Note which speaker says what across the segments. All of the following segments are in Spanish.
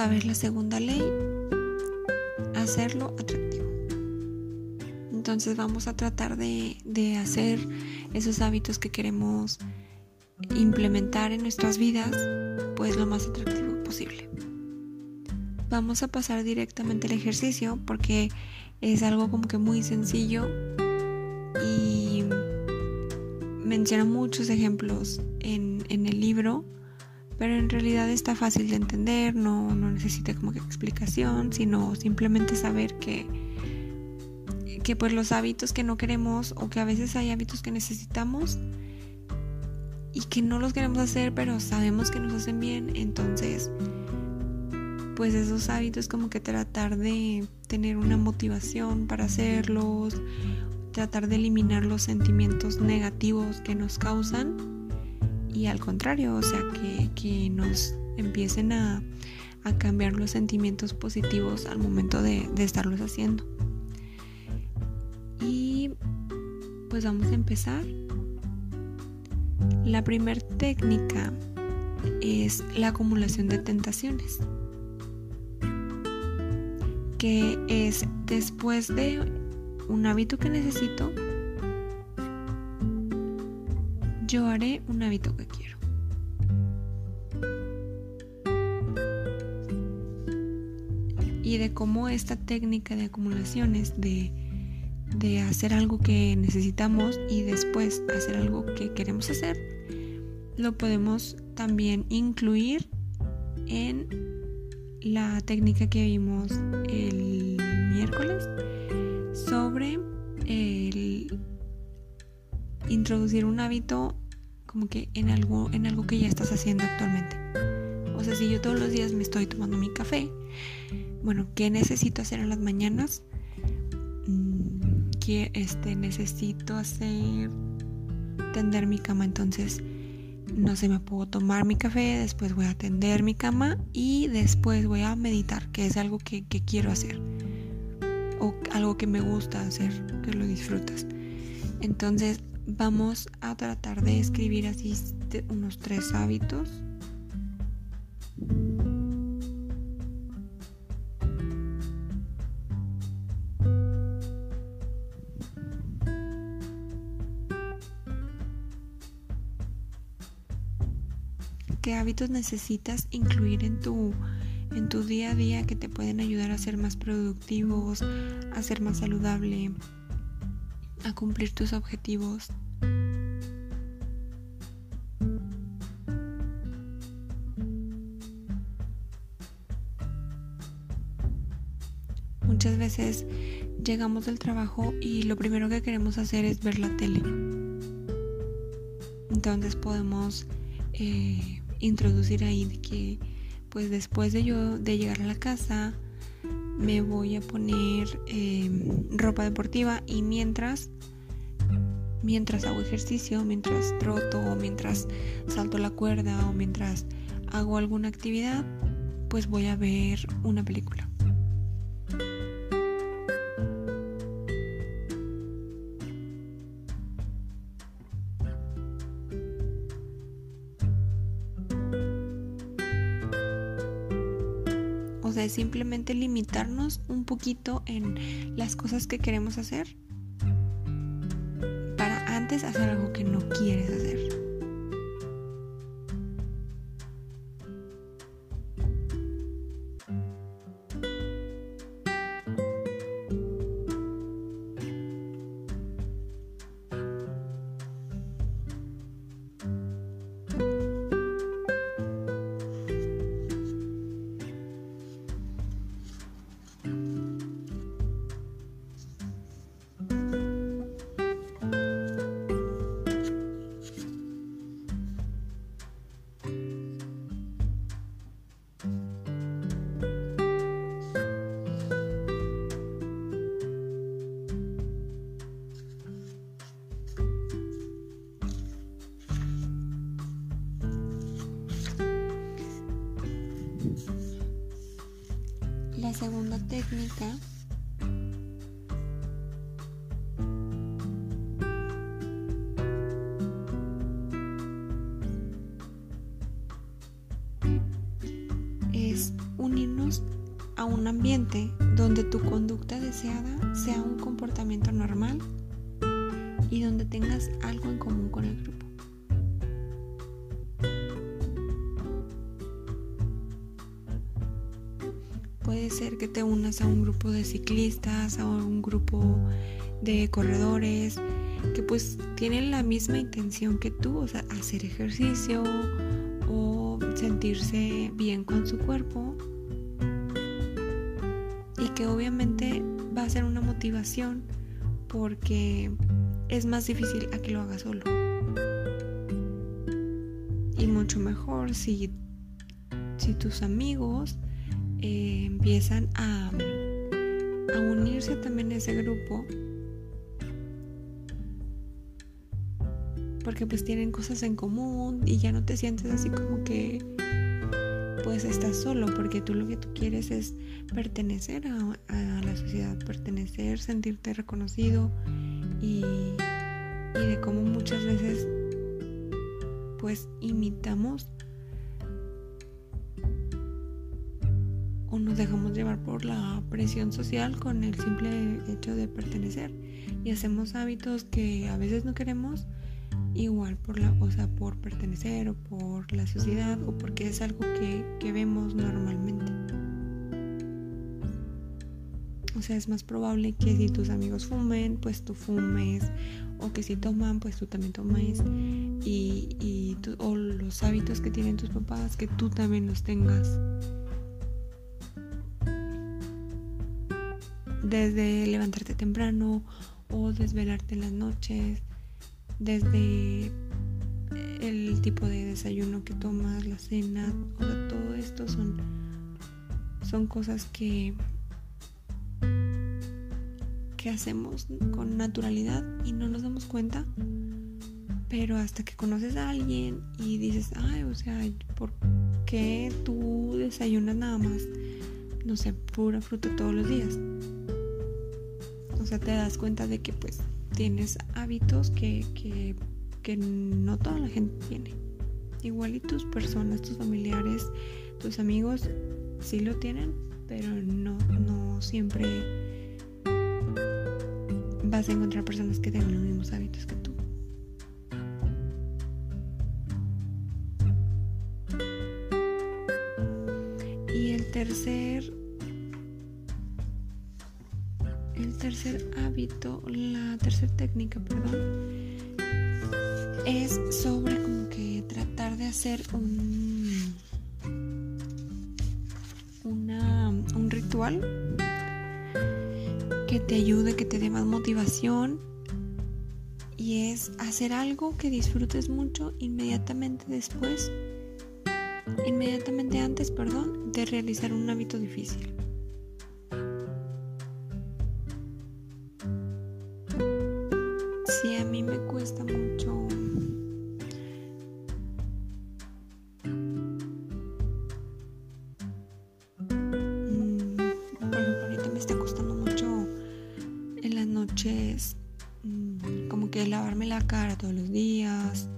Speaker 1: a ver la segunda ley, hacerlo atractivo. Entonces vamos a tratar de, de hacer esos hábitos que queremos implementar en nuestras vidas, pues lo más atractivo posible. Vamos a pasar directamente al ejercicio porque es algo como que muy sencillo y menciona muchos ejemplos en, en el libro, pero en realidad está fácil de entender, no, no necesita como que explicación, sino simplemente saber que, que pues los hábitos que no queremos o que a veces hay hábitos que necesitamos y que no los queremos hacer, pero sabemos que nos hacen bien, entonces pues esos hábitos como que tratar de tener una motivación para hacerlos, tratar de eliminar los sentimientos negativos que nos causan y al contrario, o sea, que, nos empiecen a, cambiar los sentimientos positivos al momento de, de estarlos haciendo. Y pues vamos a empezar. La primera técnica es la acumulación de tentaciones que es después de un hábito que necesito, yo haré un hábito que quiero. Y de cómo esta técnica de acumulaciones, de, de hacer algo que necesitamos y después hacer algo que queremos hacer, lo podemos también incluir en la técnica que vimos el miércoles introducir un hábito como que en algo en algo que ya estás haciendo actualmente. O sea, si yo todos los días me estoy tomando mi café, bueno, ¿qué necesito hacer en las mañanas? Mm, que este necesito hacer tender mi cama, entonces no sé, me puedo tomar mi café, después voy a atender mi cama y después voy a meditar, que es algo que, quiero hacer o algo que me gusta hacer, que lo disfrutas. Entonces vamos a tratar de escribir así unos tres hábitos. Qué hábitos necesitas incluir en tu, en tu día a día que te pueden ayudar a ser más productivos, a ser más saludable, a cumplir tus objetivos. Muchas veces llegamos del trabajo y lo primero que queremos hacer es ver la tele. Entonces podemos eh, introducir ahí que pues después de yo de llegar a la casa me voy a poner em, ropa deportiva y mientras mientras hago ejercicio, mientras troto o mientras salto la cuerda o mientras hago alguna actividad, pues voy a ver una película. Simplemente limitarnos un poquito en las cosas que queremos hacer para antes hacer algo que no quieres hacer. A un ambiente donde tu conducta deseada sea un comportamiento normal y donde tengas algo en común con el grupo. Puede ser que te unas a un grupo de ciclistas, a un grupo de corredores, que pues tienen la misma intención que tú, o sea, hacer ejercicio o sentirse bien con su cuerpo. Y que obviamente va a ser una motivación porque es más difícil a que lo hagas solo. Y mucho mejor si, si tus amigos eh, empiezan a, a unirse también a ese grupo porque pues tienen cosas en común y ya no te sientes así como que pues estás solo porque tú lo que tú quieres es pertenecer a, la sociedad, pertenecer, sentirte reconocido y, y de cómo muchas veces pues imitamos o nos dejamos llevar por la presión social con el simple hecho de pertenecer. Y hacemos hábitos que a veces no queremos igual por la, o sea, por pertenecer o por la sociedad o porque es algo que, que vemos normalmente. O sea, es más probable que si tus amigos fumen, pues tú fumes. O que si toman, pues tú también tomes. Y, y o los hábitos que tienen tus papás, que tú también los tengas. Desde levantarte temprano o desvelarte en las noches desde el tipo de desayuno que tomas, la cena, o sea, todo esto son, son cosas que, que hacemos con naturalidad y no nos damos cuenta. Pero hasta que conoces a alguien y dices, ay, o sea, ¿por qué tú desayunas nada más, no sé, pura fruta todos los días? O sea, te das cuenta de que pues tienes hábitos que, que, no toda la gente tiene. Igual y tus personas, tus familiares, tus amigos sí lo tienen, pero no, no siempre vas a encontrar personas que tengan los mismos hábitos que tú. Y el tercer tercer hábito, la tercera técnica, perdón, es sobre como que tratar de hacer un, una, un ritual que te ayude, que te dé más motivación y es hacer algo que disfrutes mucho inmediatamente después, inmediatamente antes, perdón, de realizar un hábito difícil. Mm, como que lavarme la cara todos los días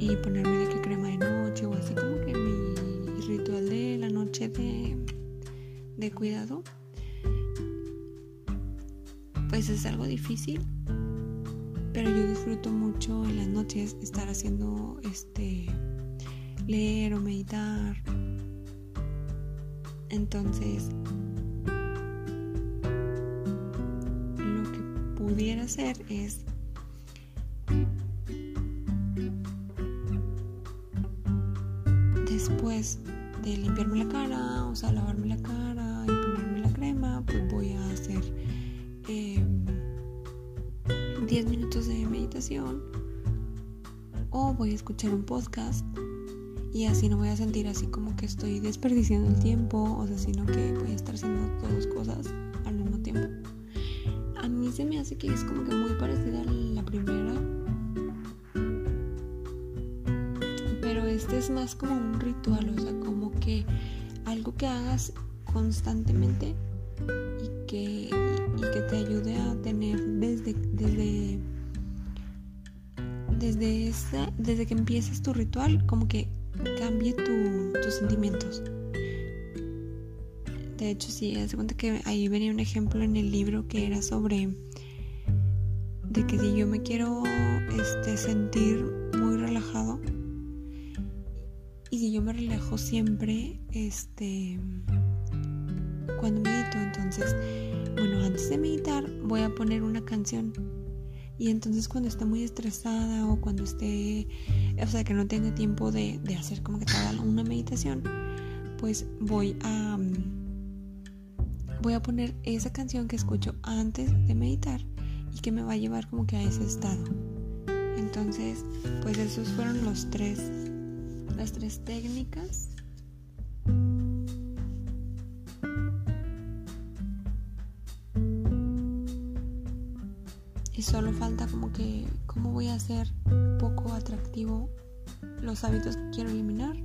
Speaker 1: y ponerme de que crema de noche o así como que mi ritual de la noche de, de cuidado pues es algo difícil yo disfruto mucho en las noches estar haciendo este leer o meditar. Entonces pudiera hacer es después de limpiarme la cara, o sea, lavarme la cara 10 minutos de meditación. O voy a escuchar un podcast. Y así no voy a sentir así como que estoy desperdiciando el tiempo, o sea, sino que voy a estar haciendo dos cosas al mismo tiempo. A mí se me hace que es como que muy parecida a la primera, pero este es más como un ritual, o sea, como que algo que hagas constantemente y que, que te ayude a tener desde, desde, desde, desde que empieces tu ritual, como que cambie tus sentimientos. De hecho, sí, hace cuenta que ahí venía un ejemplo en el libro que era sobre de que si yo me quiero este, sentir muy relajado y si yo me relajo siempre este cuando medito entonces bueno antes de meditar voy a poner una canción y entonces cuando esté muy estresada o cuando esté o sea que no tenga tiempo de, hacer como que toda una meditación pues voy a voy a poner esa canción que escucho antes de meditar y que me va a llevar como que a ese estado. Entonces, pues esos fueron los tres, las tres técnicas. Y solo falta como que, ¿cómo voy a hacer poco atractivo los hábitos que quiero eliminar?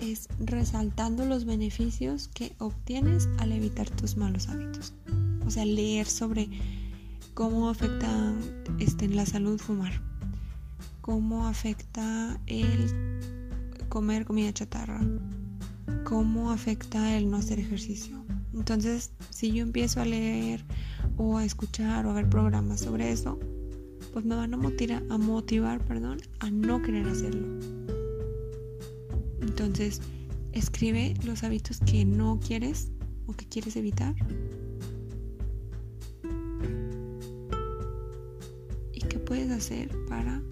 Speaker 1: es resaltando los beneficios que obtienes al evitar tus malos hábitos. O sea, leer sobre cómo afecta este, en la salud fumar, cómo afecta el comer comida chatarra, cómo afecta el no hacer ejercicio. Entonces, si yo empiezo a leer o a escuchar o a ver programas sobre eso, pues me van a motivar, a motivar perdón, a no querer hacerlo. Entonces, escribe los hábitos que no quieres o que quieres evitar. ¿Y qué puedes hacer para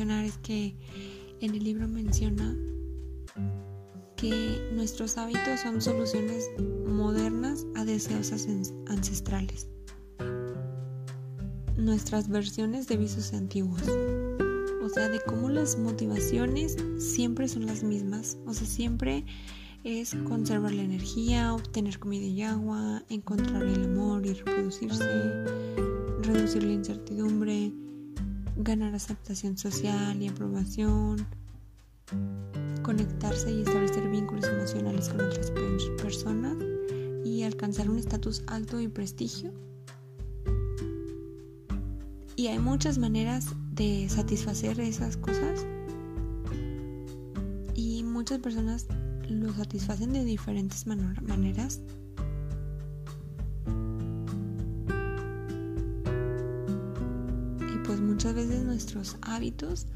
Speaker 1: es que en el libro menciona que nuestros hábitos son soluciones modernas a deseos ancestrales. Nuestras versiones de vicios antiguos. O sea, de cómo las motivaciones siempre son las mismas. O sea, siempre es conservar la energía, obtener comida y agua, encontrar el amor y reproducirse, reducir la incertidumbre, ganar aceptación social y aprobación, conectarse y establecer vínculos emocionales con otras personas y alcanzar un estatus alto y prestigio. Y hay muchas maneras de satisfacer esas cosas y muchas personas lo satisfacen de diferentes maneras muchas veces nuestros hábitos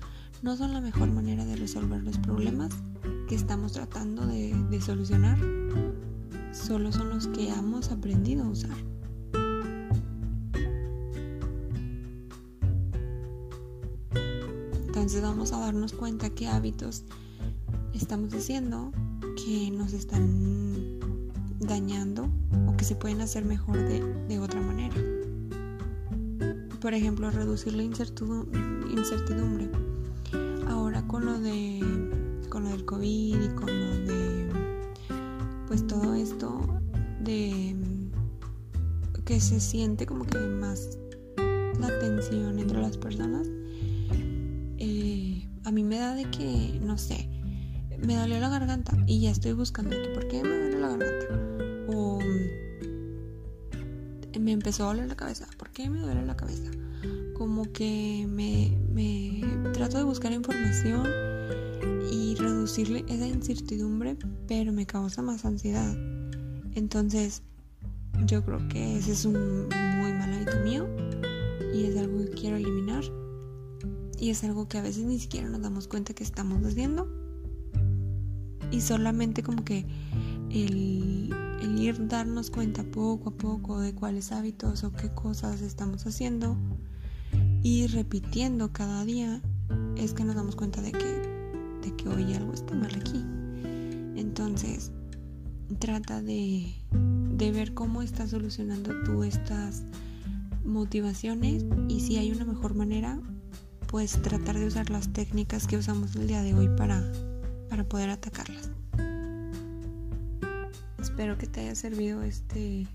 Speaker 1: no son la mejor manera de resolver los problemas que estamos tratando de, solucionar. Solo son los que hemos aprendido a usar. Entonces vamos a darnos cuenta qué hábitos estamos haciendo que nos están dañando o que se pueden hacer mejor de otra manera por ejemplo, reducir la incertidumbre. Ahora con lo de con lo del COVID y con lo de pues todo esto de que se siente como que más la tensión entre las personas eh, a mí me da de que no sé me dolió la garganta y ya estoy buscando por qué me duele la garganta o me empezó a doler la cabeza. ¿Por qué me duele la cabeza? Como que me, trato de buscar información y reducirle esa incertidumbre, pero me causa más ansiedad. Entonces, yo creo que ese es un muy mal hábito mío y es algo que quiero eliminar. Y es algo que a veces ni siquiera nos damos cuenta que estamos haciendo. Y solamente como que el, ir darnos cuenta poco a poco de cuáles hábitos o qué cosas estamos haciendo y repitiendo cada día es que nos damos cuenta de que, de que hoy algo está mal aquí. Entonces, trata de, de ver cómo estás solucionando tú estas motivaciones y si hay una mejor manera, pues tratar de usar las técnicas que usamos el día de hoy para, para poder atacarlas. Espero que te haya servido este,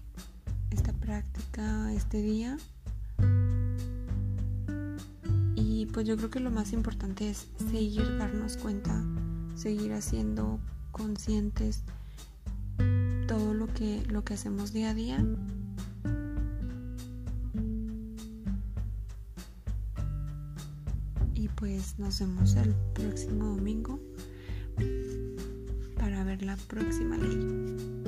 Speaker 1: esta práctica este día. Y pues yo creo que lo más importante es seguir darnos cuenta, seguir haciendo conscientes todo lo que, lo que hacemos día a día. Y pues nos vemos el próximo domingo para ver la próxima ley.